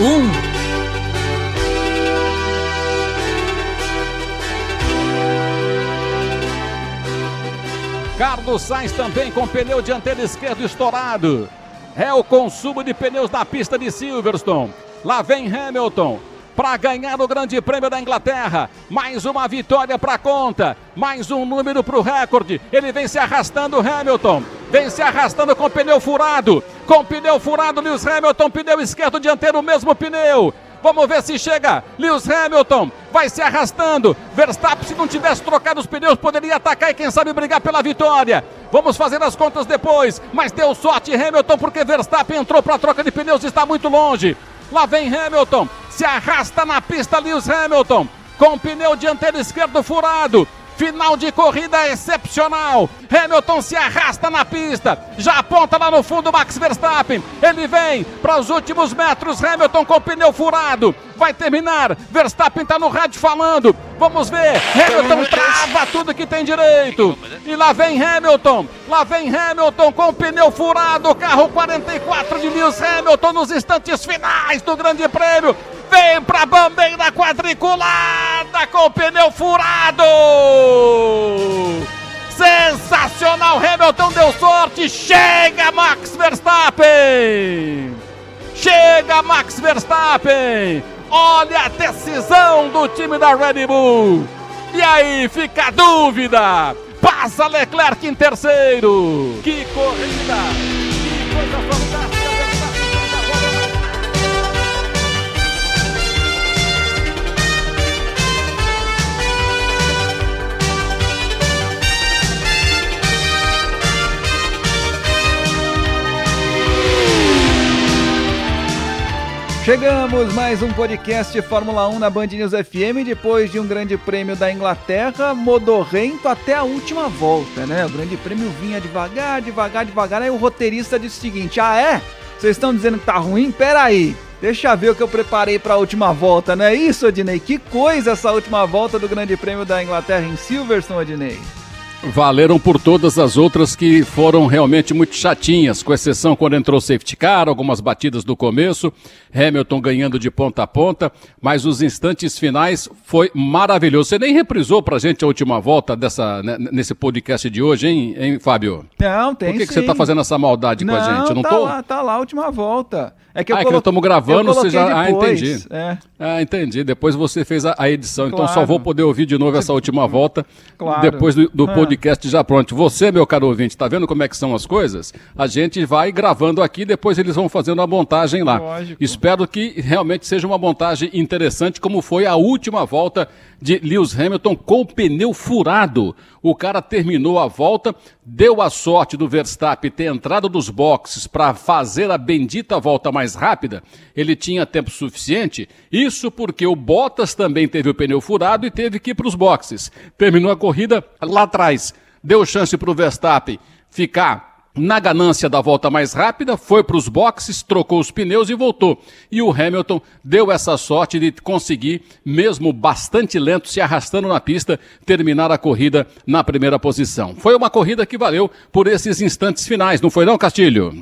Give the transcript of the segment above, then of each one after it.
1. Carlos Sainz também com pneu dianteiro esquerdo estourado. É o consumo de pneus da pista de Silverstone. Lá vem Hamilton para ganhar o Grande Prêmio da Inglaterra. Mais uma vitória para conta, mais um número para o recorde. Ele vem se arrastando, Hamilton. Vem se arrastando com pneu furado. Com pneu furado, Lewis Hamilton, pneu esquerdo dianteiro, mesmo pneu. Vamos ver se chega. Lewis Hamilton vai se arrastando. Verstappen, se não tivesse trocado os pneus, poderia atacar e quem sabe brigar pela vitória. Vamos fazer as contas depois. Mas deu sorte Hamilton porque Verstappen entrou para a troca de pneus e está muito longe. Lá vem Hamilton. Se arrasta na pista Lewis Hamilton. Com o pneu dianteiro esquerdo furado. Final de corrida excepcional. Hamilton se arrasta na pista. Já aponta lá no fundo Max Verstappen. Ele vem para os últimos metros. Hamilton com pneu furado. Vai terminar. Verstappen está no rádio falando. Vamos ver. Hamilton trava tudo que tem direito. E lá vem Hamilton. Lá vem Hamilton com pneu furado. Carro 44 de Lewis Hamilton nos instantes finais do Grande Prêmio. Vem pra bandeira quadriculada com o pneu furado. Sensacional, Hamilton deu sorte. Chega Max Verstappen. Chega Max Verstappen. Olha a decisão do time da Red Bull. E aí fica a dúvida. Passa Leclerc em terceiro. Que corrida. Que coisa fantástica. Chegamos mais um podcast Fórmula 1 na Band News FM depois de um grande prêmio da Inglaterra, modorrento até a última volta, né? O grande prêmio vinha devagar, devagar, devagar. Aí o roteirista disse o seguinte: "Ah, é? Vocês estão dizendo que tá ruim? Pera aí. Deixa ver o que eu preparei para a última volta, não é isso, Odinei? Que coisa essa última volta do Grande Prêmio da Inglaterra em Silverstone, Odinei? Valeram por todas as outras que foram realmente muito chatinhas, com exceção quando entrou o safety car, algumas batidas do começo, Hamilton ganhando de ponta a ponta, mas os instantes finais foi maravilhoso. Você nem reprisou pra gente a última volta dessa, né, nesse podcast de hoje, hein, hein Fábio? Não, tem Por que, que você tá fazendo essa maldade não, com a gente? Eu não tá tô? Lá, tá lá a última volta. É que eu ah, é colo... que estamos gravando, você já. Ah, depois. entendi. É. Ah, entendi. Depois você fez a, a edição, então Claro. só vou poder ouvir de novo essa última volta Claro. depois do, do Ah. podcast já pronto. Você, meu caro ouvinte, tá vendo como é que são as coisas? A gente vai gravando aqui, depois eles vão fazendo a montagem lá. Lógico. Espero que realmente seja uma montagem interessante, como foi a última volta de Lewis Hamilton com o pneu furado. O cara terminou a volta, deu a sorte do Verstappen ter entrado dos boxes para fazer a bendita volta mais rápida. Ele tinha tempo suficiente. Isso porque o Bottas também teve o pneu furado e teve que ir para os boxes. Terminou a corrida lá atrás. Deu chance para o Verstappen ficar na ganância da volta mais rápida, foi para os boxes, trocou os pneus e voltou. E o Hamilton deu essa sorte de conseguir, mesmo bastante lento, se arrastando na pista, terminar a corrida na primeira posição. Foi uma corrida que valeu por esses instantes finais, não foi não, Castilho?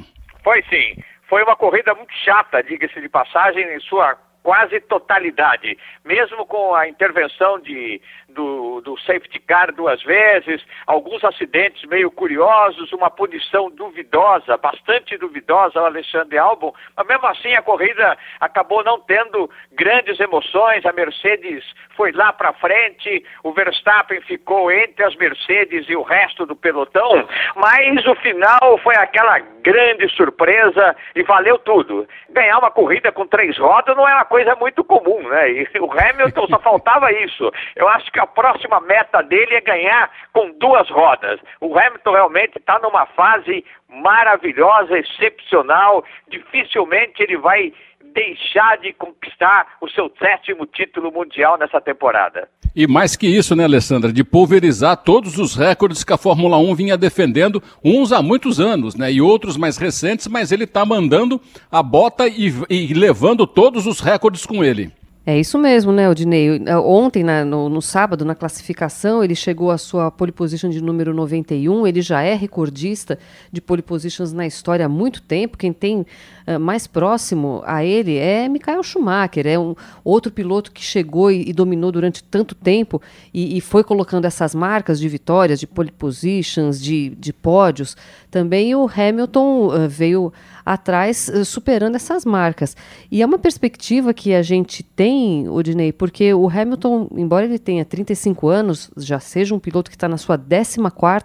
Foi sim. Foi uma corrida muito chata, diga-se de passagem, em sua quase totalidade. Mesmo com a intervenção de, do, do safety car duas vezes, alguns acidentes meio curiosos, uma punição duvidosa, bastante duvidosa ao Alexandre Albon, mas mesmo assim a corrida acabou não tendo grandes emoções. A Mercedes foi lá para frente, o Verstappen ficou entre as Mercedes e o resto do pelotão, mas o final foi aquela grande surpresa e valeu tudo. Ganhar uma corrida com três rodas não é uma coisa muito comum, né? E o Hamilton só faltava isso. Eu acho que a próxima meta dele é ganhar com duas rodas. O Hamilton realmente está numa fase maravilhosa, excepcional. Dificilmente ele vai deixar de conquistar o seu sétimo título mundial nessa temporada. E mais que isso, né, Alessandra, de pulverizar todos os recordes que a Fórmula 1 vinha defendendo, uns há muitos anos, né, e outros mais recentes, mas ele está mandando a bota e, e levando todos os recordes com ele. É isso mesmo, né, Odinei? Ontem, na, no, no, sábado, na classificação, ele chegou à sua pole position de número 91. Ele já é recordista de pole positions na história há muito tempo. Quem tem uh, mais próximo a ele é Michael Schumacher. É um outro piloto que chegou e, e dominou durante tanto tempo e, e, foi colocando essas marcas de vitórias, de pole positions, de, de pódios. Também o Hamilton uh, veio atrás, uh, superando essas marcas. E é uma perspectiva que a gente tem Odinei, porque o Hamilton, embora ele tenha 35 anos, já seja um piloto que está na sua 14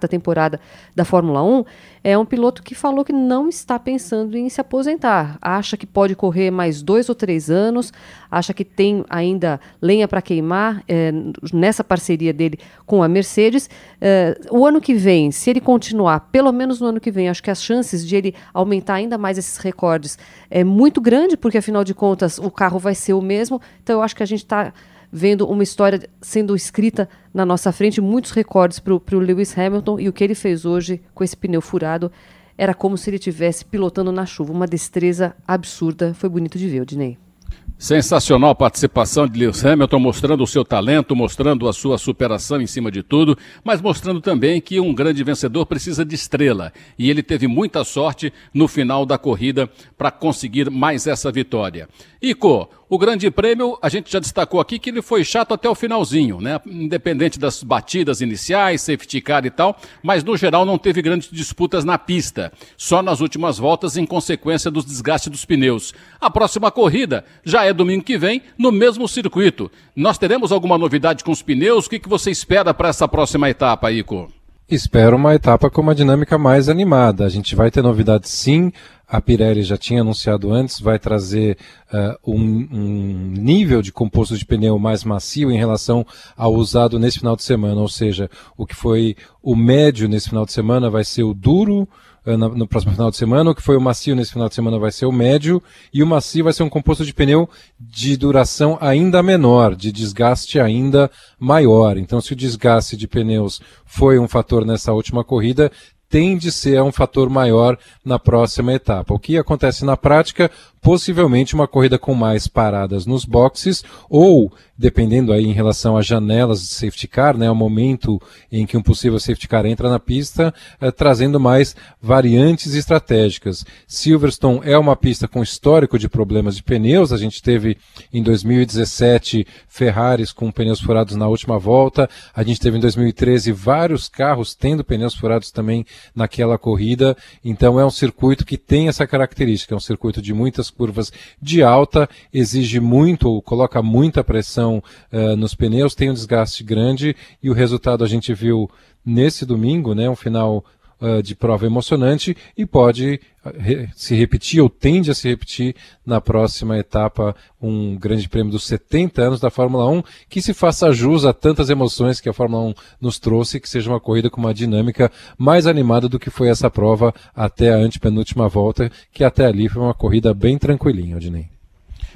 temporada da Fórmula 1, é um piloto que falou que não está pensando em se aposentar. Acha que pode correr mais dois ou três anos, acha que tem ainda lenha para queimar é, nessa parceria dele com a Mercedes. É, o ano que vem, se ele continuar, pelo menos no ano que vem, acho que as chances de ele aumentar ainda mais esses recordes é muito grande, porque afinal de contas o carro vai ser o mesmo. Então eu acho que a gente está vendo uma história sendo escrita na nossa frente, muitos recordes para o Lewis Hamilton e o que ele fez hoje com esse pneu furado era como se ele estivesse pilotando na chuva, uma destreza absurda. Foi bonito de ver, Odinei. Sensacional participação de Lewis Hamilton, mostrando o seu talento, mostrando a sua superação em cima de tudo, mas mostrando também que um grande vencedor precisa de estrela. E ele teve muita sorte no final da corrida para conseguir mais essa vitória. Ico, o Grande Prêmio, a gente já destacou aqui que ele foi chato até o finalzinho, né? Independente das batidas iniciais, safety car e tal, mas no geral não teve grandes disputas na pista, só nas últimas voltas em consequência dos desgastes dos pneus. A próxima corrida já é domingo que vem, no mesmo circuito. Nós teremos alguma novidade com os pneus? O que, que você espera para essa próxima etapa, Ico? Espero uma etapa com uma dinâmica mais animada. A gente vai ter novidades sim. A Pirelli já tinha anunciado antes, vai trazer uh, um, um, nível de composto de pneu mais macio em relação ao usado nesse final de semana. Ou seja, o que foi o médio nesse final de semana vai ser o duro, eh, no próximo final de semana. O que foi o macio nesse final de semana vai ser o médio. E o macio vai ser um composto de pneu de duração ainda menor, de desgaste ainda maior. Então, se o desgaste de pneus foi um fator nessa última corrida, tende a ser um fator maior na próxima etapa. O que acontece na prática? Possivelmente uma corrida com mais paradas nos boxes ou dependendo aí em relação às janelas de safety car, né, o momento em que um possível safety car entra na pista, eh, trazendo mais variantes estratégicas. Silverstone é uma pista com histórico de problemas de pneus, a gente teve em 2017 Ferraris com pneus furados na última volta, a gente teve em 2013 vários carros tendo pneus furados também naquela corrida, então é um circuito que tem essa característica, é um circuito de muitas curvas de alta, exige muito ou coloca muita pressão uh, nos pneus, tem um desgaste grande e o resultado a gente viu nesse domingo, né, um final uh, de prova emocionante e pode re se repetir ou tende a se repetir na próxima etapa, um grande prêmio dos 70 anos da Fórmula 1, que se faça jus a tantas emoções que a Fórmula 1 nos trouxe, que seja uma corrida com uma dinâmica mais animada do que foi essa prova até a antepenúltima volta, que até ali foi uma corrida bem tranquilinha, Odinei.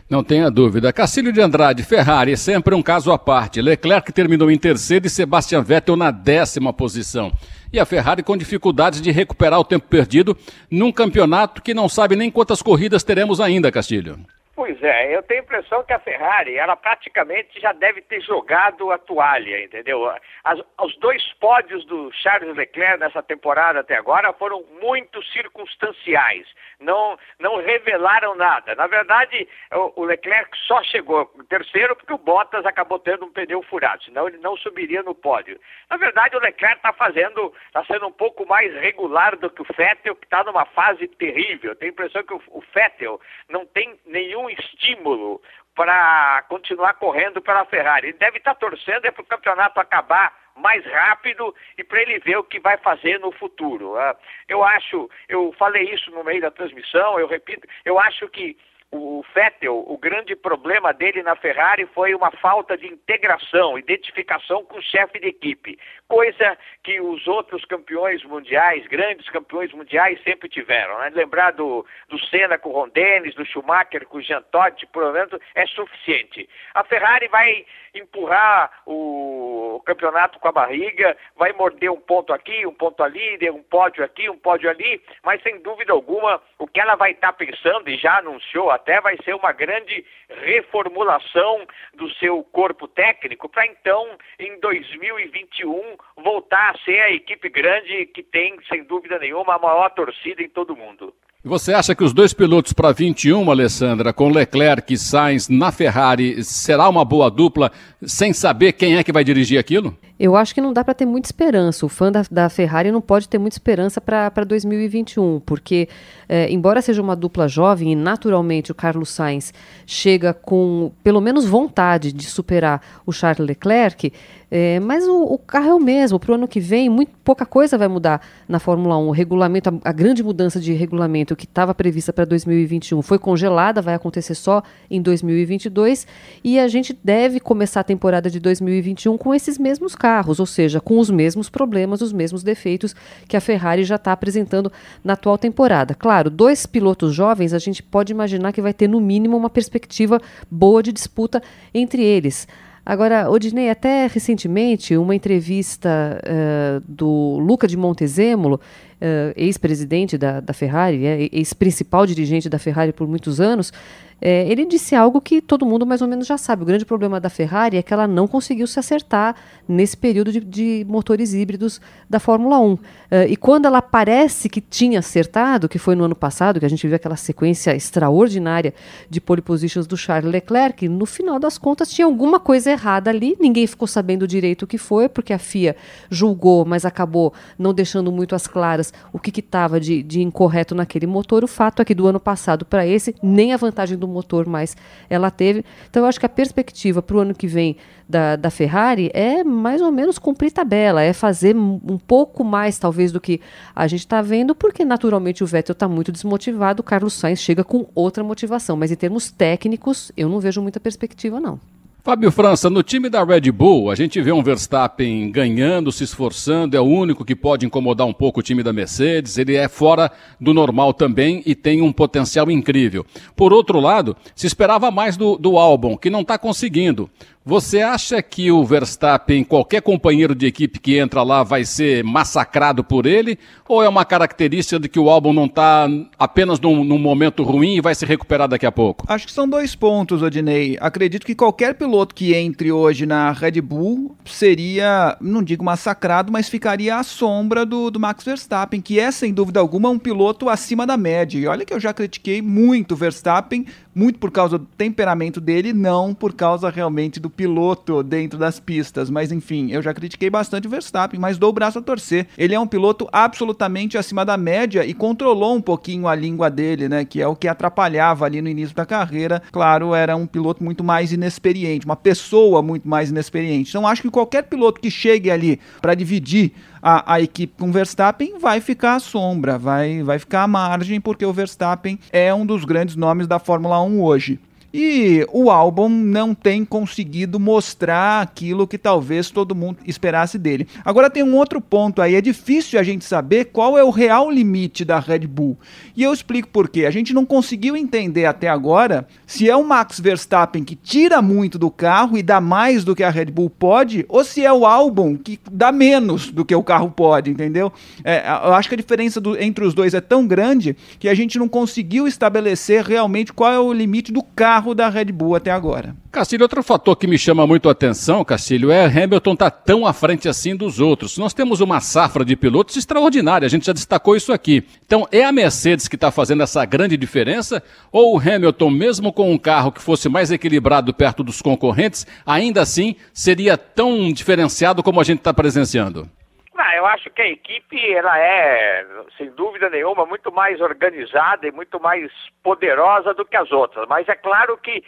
Não tenha dúvida. Cacílio de Andrade, Ferrari, sempre um caso à parte. Leclerc terminou em terceiro e Sebastian Vettel na décima posição. E a Ferrari com dificuldades de recuperar o tempo perdido num campeonato que não sabe nem quantas corridas teremos ainda, Castilho. Pois é, eu tenho a impressão que a Ferrari, ela praticamente já deve ter jogado a toalha, entendeu? As, os dois pódios do Charles Leclerc nessa temporada até agora foram muito circunstanciais, não, não revelaram nada. Na verdade, o, o Leclerc só chegou terceiro porque o Bottas acabou tendo um pneu furado, senão ele não subiria no pódio. Na verdade, o Leclerc está fazendo, está sendo um pouco mais regular do que o Vettel, que está numa fase terrível. Eu tenho a impressão que o, o Vettel não tem nenhum nenhum estímulo para continuar correndo pela Ferrari. Ele deve estar torcendo é para o campeonato acabar mais rápido e para ele ver o que vai fazer no futuro. Uh, eu acho, eu falei isso no meio da transmissão, eu repito, eu acho que o Vettel, o grande problema dele na Ferrari foi uma falta de integração, identificação com o chefe de equipe, coisa que os outros campeões mundiais, grandes campeões mundiais, sempre tiveram. Né? Lembrar do, do Senna com o Ron Dennis, do Schumacher com o Jean Todt, por exemplo, é suficiente. A Ferrari vai empurrar o campeonato com a barriga, vai morder um ponto aqui, um ponto ali, um pódio aqui, um pódio ali, mas sem dúvida alguma, o que ela vai estar pensando, e já anunciou até vai ser uma grande reformulação do seu corpo técnico para então, em 2021, voltar a ser a equipe grande que tem, sem dúvida nenhuma, a maior torcida em todo o mundo. Você acha que os dois pilotos para 21, Alessandra, com Leclerc e Sainz na Ferrari, será uma boa dupla sem saber quem é que vai dirigir aquilo? Eu acho que não dá para ter muita esperança. O fã da, da, Ferrari não pode ter muita esperança para 2021, porque, é, embora seja uma dupla jovem e naturalmente o Carlos Sainz chega com pelo menos vontade de superar o Charles Leclerc, é, mas o, o, carro é o mesmo. Para o ano que vem, muito pouca coisa vai mudar na Fórmula 1. O regulamento, a, a grande mudança de regulamento que estava prevista para 2021 foi congelada, vai acontecer só em 2022 e a gente deve começar a temporada de 2021 com esses mesmos carros, ou seja, com os mesmos problemas, os mesmos defeitos que a Ferrari já está apresentando na atual temporada. Claro, dois pilotos jovens, a gente pode imaginar que vai ter no mínimo uma perspectiva boa de disputa entre eles. Agora, Odinei, até recentemente, uma entrevista uh, do Luca de Montezemolo, uh, ex-presidente da, da Ferrari, é, ex-principal dirigente da Ferrari por muitos anos, é, ele disse algo que todo mundo mais ou menos já sabe. O grande problema da Ferrari é que ela não conseguiu se acertar nesse período de, de motores híbridos da Fórmula 1. Uh, é, e quando ela parece que tinha acertado, que foi no ano passado, que a gente viu aquela sequência extraordinária de pole positions do Charles Leclerc, no final das contas tinha alguma coisa errada ali. Ninguém ficou sabendo direito o que foi, porque a FIA julgou, mas acabou não deixando muito às claras o que estava de, de incorreto naquele motor. O fato é que do ano passado para esse, nem a vantagem do motor mais ela teve. Então eu acho que a perspectiva para o ano que vem da, da Ferrari é mais ou menos cumprir tabela, é fazer um pouco mais talvez do que a gente está vendo, porque naturalmente o Vettel está muito desmotivado, o Carlos Sainz chega com outra motivação, mas em termos técnicos eu não vejo muita perspectiva não. Fábio França, no time da Red Bull, a gente vê um Verstappen ganhando, se esforçando, é o único que pode incomodar um pouco o time da Mercedes, ele é fora do normal também e tem um potencial incrível. Por outro lado, se esperava mais do, do Albon, que não está conseguindo. Você acha que o Verstappen, qualquer companheiro de equipe que entra lá, vai ser massacrado por ele? Ou é uma característica de que o álbum não está apenas num, num, momento ruim e vai se recuperar daqui a pouco? Acho que são dois pontos, Odinei. Acredito que qualquer piloto que entre hoje na Red Bull seria, não digo massacrado, mas ficaria à sombra do, do Max Verstappen, que é, sem dúvida alguma, um piloto acima da média. E olha que eu já critiquei muito o Verstappen, muito por causa do temperamento dele, não por causa realmente do piloto dentro das pistas. Mas enfim, eu já critiquei bastante o Verstappen, mas dou o braço a torcer. Ele é um piloto absolutamente acima da média e controlou um pouquinho a língua dele, né? Que é o que atrapalhava ali no início da carreira. Claro, era um piloto muito mais inexperiente, uma pessoa muito mais inexperiente. Então acho que qualquer piloto que chegue ali para dividir a, a equipe com Verstappen vai ficar à sombra, vai, vai ficar à margem, porque o Verstappen é um dos grandes nomes da Fórmula 1 hoje. E o álbum não tem conseguido mostrar aquilo que talvez todo mundo esperasse dele. Agora tem um outro ponto aí, é difícil a gente saber qual é o real limite da Red Bull. E eu explico por quê. A gente não conseguiu entender até agora se é o Max Verstappen que tira muito do carro e dá mais do que a Red Bull pode, ou se é o álbum que dá menos do que o carro pode, entendeu? É, eu acho que a diferença do, entre os dois é tão grande que a gente não conseguiu estabelecer realmente qual é o limite do carro carro da Red Bull até agora. Castilho, outro fator que me chama muito a atenção, Castilho, é Hamilton estar tá tão à frente assim dos outros. Nós temos uma safra de pilotos extraordinária, a gente já destacou isso aqui. Então, é a Mercedes que está fazendo essa grande diferença? Ou o Hamilton, mesmo com um carro que fosse mais equilibrado perto dos concorrentes, ainda assim seria tão diferenciado como a gente está presenciando? Eu acho que a equipe ela é, sem dúvida nenhuma, muito mais organizada e muito mais poderosa do que as outras. Mas é claro que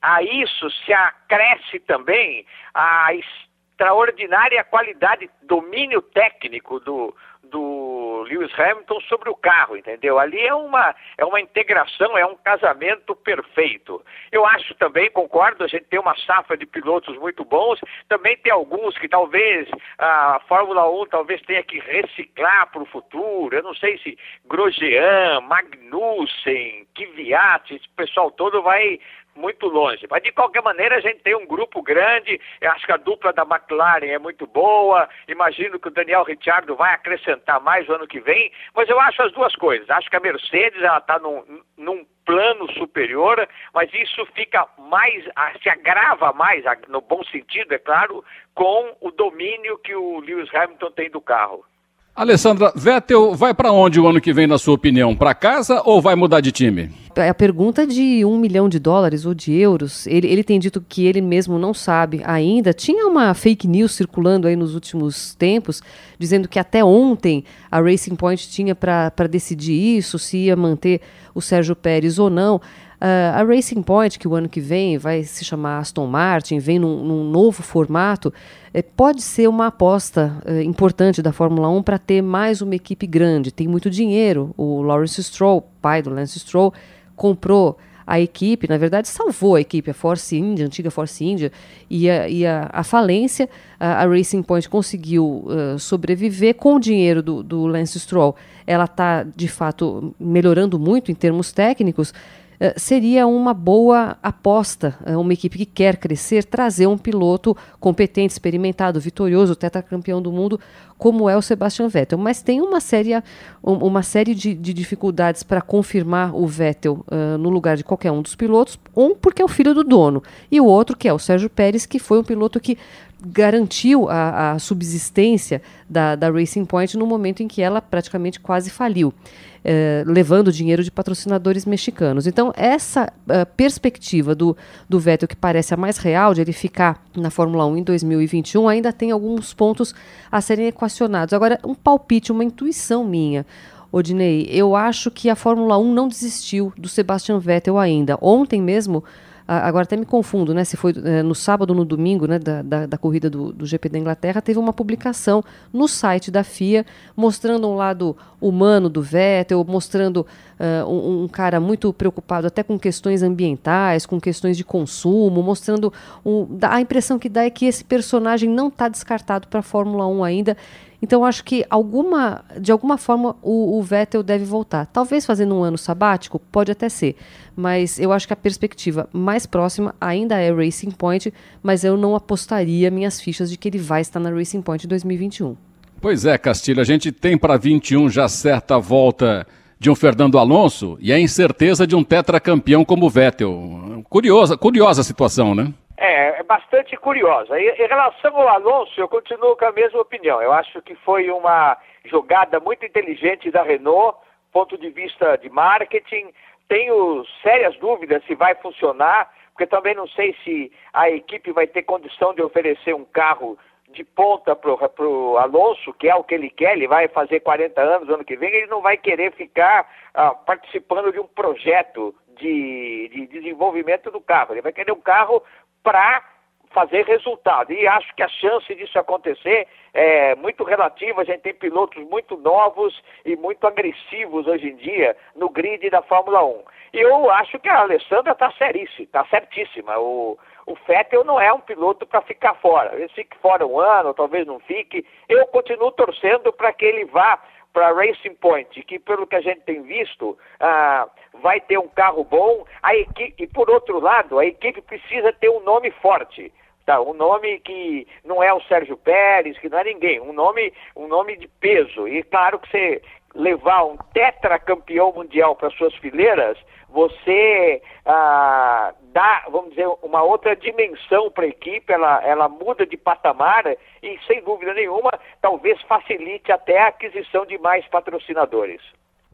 a isso se acresce também a extraordinária qualidade, domínio técnico do, do Lewis Hamilton sobre o carro, entendeu? Ali é uma, é uma integração, é um casamento perfeito. Eu acho também, concordo, a gente tem uma safra de pilotos muito bons, também tem alguns que talvez a Fórmula 1 talvez tenha que reciclar para o futuro, eu não sei se Grosjean, Magnussen, Kvyat, esse pessoal todo vai muito longe. Mas de qualquer maneira a gente tem um grupo grande, eu acho que a dupla da McLaren é muito boa, imagino que o Daniel Ricciardo vai acrescentar mais o ano que vem, mas eu acho as duas coisas. Acho que a Mercedes ela está num, num plano superior, mas isso fica mais, se agrava mais, no bom sentido, é claro, com o domínio que o Lewis Hamilton tem do carro. Alessandra, Vettel vai para onde o ano que vem, na sua opinião? Para casa ou vai mudar de time? É a pergunta de um milhão de dólares ou de euros. Ele, ele tem dito que ele mesmo não sabe ainda. Tinha uma fake news circulando aí nos últimos tempos, dizendo que até ontem a Racing Point tinha para decidir isso, se ia manter o Sérgio Pérez ou não. Uh, a Racing Point, que o ano que vem vai se chamar Aston Martin, vem num, num novo formato, eh, pode ser uma aposta eh, importante da Fórmula 1 para ter mais uma equipe grande. Tem muito dinheiro. O Lawrence Stroll, pai do Lance Stroll, comprou a equipe, na verdade, salvou a equipe, a Force India, a antiga Force India, e a, e a, a falência, a, a, Racing Point conseguiu uh, sobreviver com o dinheiro do, do Lance Stroll. Ela está, de fato, melhorando muito em termos técnicos, seria uma boa aposta, uh, uma equipe que quer crescer, trazer um piloto competente, experimentado, vitorioso, tetracampeão do mundo, como é o Sebastian Vettel. Mas tem uma série, uma série de, de dificuldades para confirmar o Vettel uh, no lugar de qualquer um dos pilotos. Um, porque é o filho do dono, e o outro, que é o Sérgio Pérez, que foi um piloto que garantiu a, a subsistência da, da Racing Point no momento em que ela praticamente quase faliu. Eh, levando dinheiro de patrocinadores mexicanos. Então, essa uh, perspectiva do, do Vettel, que parece a mais real, de ele ficar na Fórmula 1 em 2021, ainda tem alguns pontos a serem equacionados. Agora, um palpite, uma intuição minha. Odinei, eu acho que a Fórmula 1 não desistiu do Sebastian Vettel ainda. Ontem mesmo, agora até me confundo, né? Se foi é, no sábado ou no domingo, né, da, da, da corrida do, do, GP da Inglaterra, teve uma publicação no site da FIA mostrando um lado humano do Vettel, mostrando uh, um, um, cara muito preocupado até com questões ambientais, com questões de consumo, mostrando um, a impressão que dá é que esse personagem não está descartado para a Fórmula 1 ainda. Então acho que alguma, de alguma forma o, o, Vettel deve voltar. Talvez fazendo um ano sabático, pode até ser. Mas eu acho que a perspectiva mais próxima ainda é Racing Point, mas eu não apostaria minhas fichas de que ele vai estar na Racing Point em 2021. Pois é, Castilho, a gente tem para 21 já certa volta de um Fernando Alonso e a incerteza de um tetracampeão como o Vettel. Curiosa, curiosa situação, né? É, é bastante curiosa. Em relação ao Alonso, eu continuo com a mesma opinião. Eu acho que foi uma jogada muito inteligente da Renault, ponto de vista de marketing. Tenho sérias dúvidas se vai funcionar, porque também não sei se a equipe vai ter condição de oferecer um carro de ponta para o Alonso, que é o que ele quer, ele vai fazer 40 anos ano que vem, ele não vai querer ficar ah, participando de um projeto de, de desenvolvimento do carro. Ele vai querer um carro para fazer resultado. E acho que a chance disso acontecer é muito relativa. A gente tem pilotos muito novos e muito agressivos hoje em dia no grid da Fórmula 1. E eu acho que a Alessandra está seríssima, está certíssima. O, o Vettel não é um piloto para ficar fora. Ele fique fora um ano, talvez não fique. Eu continuo torcendo para que ele vá para Racing Point, que pelo que a gente tem visto, ah, vai ter um carro bom. A equipe, e por outro lado, a equipe precisa ter um nome forte. Tá, um nome que não é o Sérgio Pérez, que não é ninguém, um nome, um nome de peso. E claro que você levar um tetracampeão mundial para suas fileiras, você ah, dá, vamos dizer, uma outra dimensão para a equipe, ela, ela muda de patamar e, sem dúvida nenhuma, talvez facilite até a aquisição de mais patrocinadores.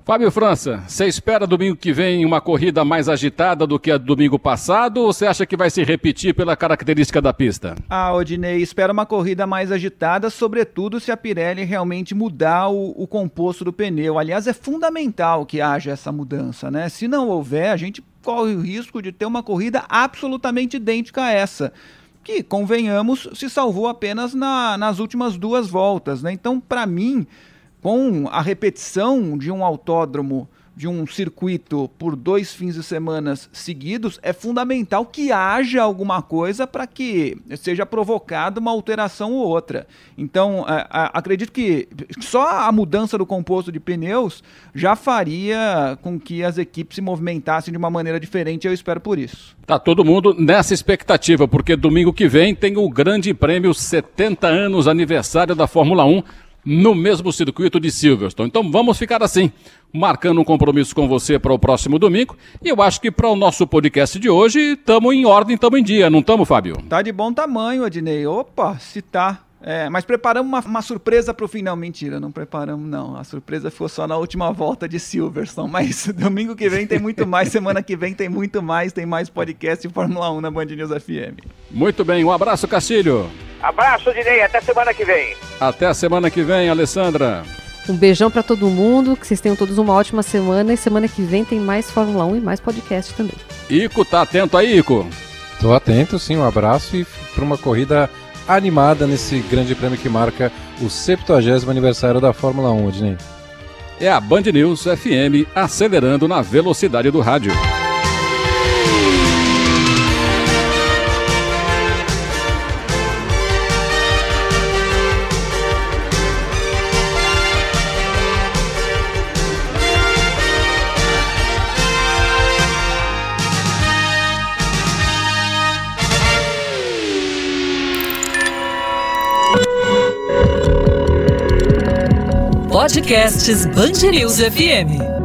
Fábio França, você espera domingo que vem uma corrida mais agitada do que a do domingo passado ou você acha que vai se repetir pela característica da pista? Ah, Odinei, espera uma corrida mais agitada, sobretudo se a Pirelli realmente mudar o, o composto do pneu. Aliás, é fundamental que haja essa mudança, né? Se não houver, a gente corre o risco de ter uma corrida absolutamente idêntica a essa que, convenhamos, se salvou apenas na, nas últimas duas voltas. Né? Então, para mim, com a repetição de um autódromo de um circuito por dois fins de semana seguidos, é fundamental que haja alguma coisa para que seja provocada uma alteração ou outra. Então, acredito que só a mudança do composto de pneus já faria com que as equipes se movimentassem de uma maneira diferente, eu espero por isso. Tá todo mundo nessa expectativa, porque domingo que vem tem o Grande Prêmio 70 anos aniversário da Fórmula 1 no mesmo circuito de Silverstone. Então vamos ficar assim, marcando um compromisso com você para o próximo domingo. E eu acho que para o nosso podcast de hoje, estamos em ordem, estamos em dia, não estamos, Fábio? Tá de bom tamanho, Adnei. Opa, se tá. É, mas preparamos uma, uma surpresa para o final. Mentira, não preparamos, não. A surpresa ficou só na última volta de Silverstone. Mas domingo que vem tem muito mais, semana que vem tem muito mais, tem mais podcast de Fórmula 1 na Band News FM. Muito bem, um abraço, Castilho. Abraço, Dinei, até semana que vem. Até a semana que vem, Alessandra. Um beijão para todo mundo, que vocês tenham todos uma ótima semana e semana que vem tem mais Fórmula 1 e mais podcast também. Ico, tá atento aí, Ico? Tô atento, sim, um abraço e para uma corrida animada nesse grande prêmio que marca o 70 aniversário da Fórmula 1, Odinei. É a Band News FM acelerando na velocidade do rádio. Podcasts News FM.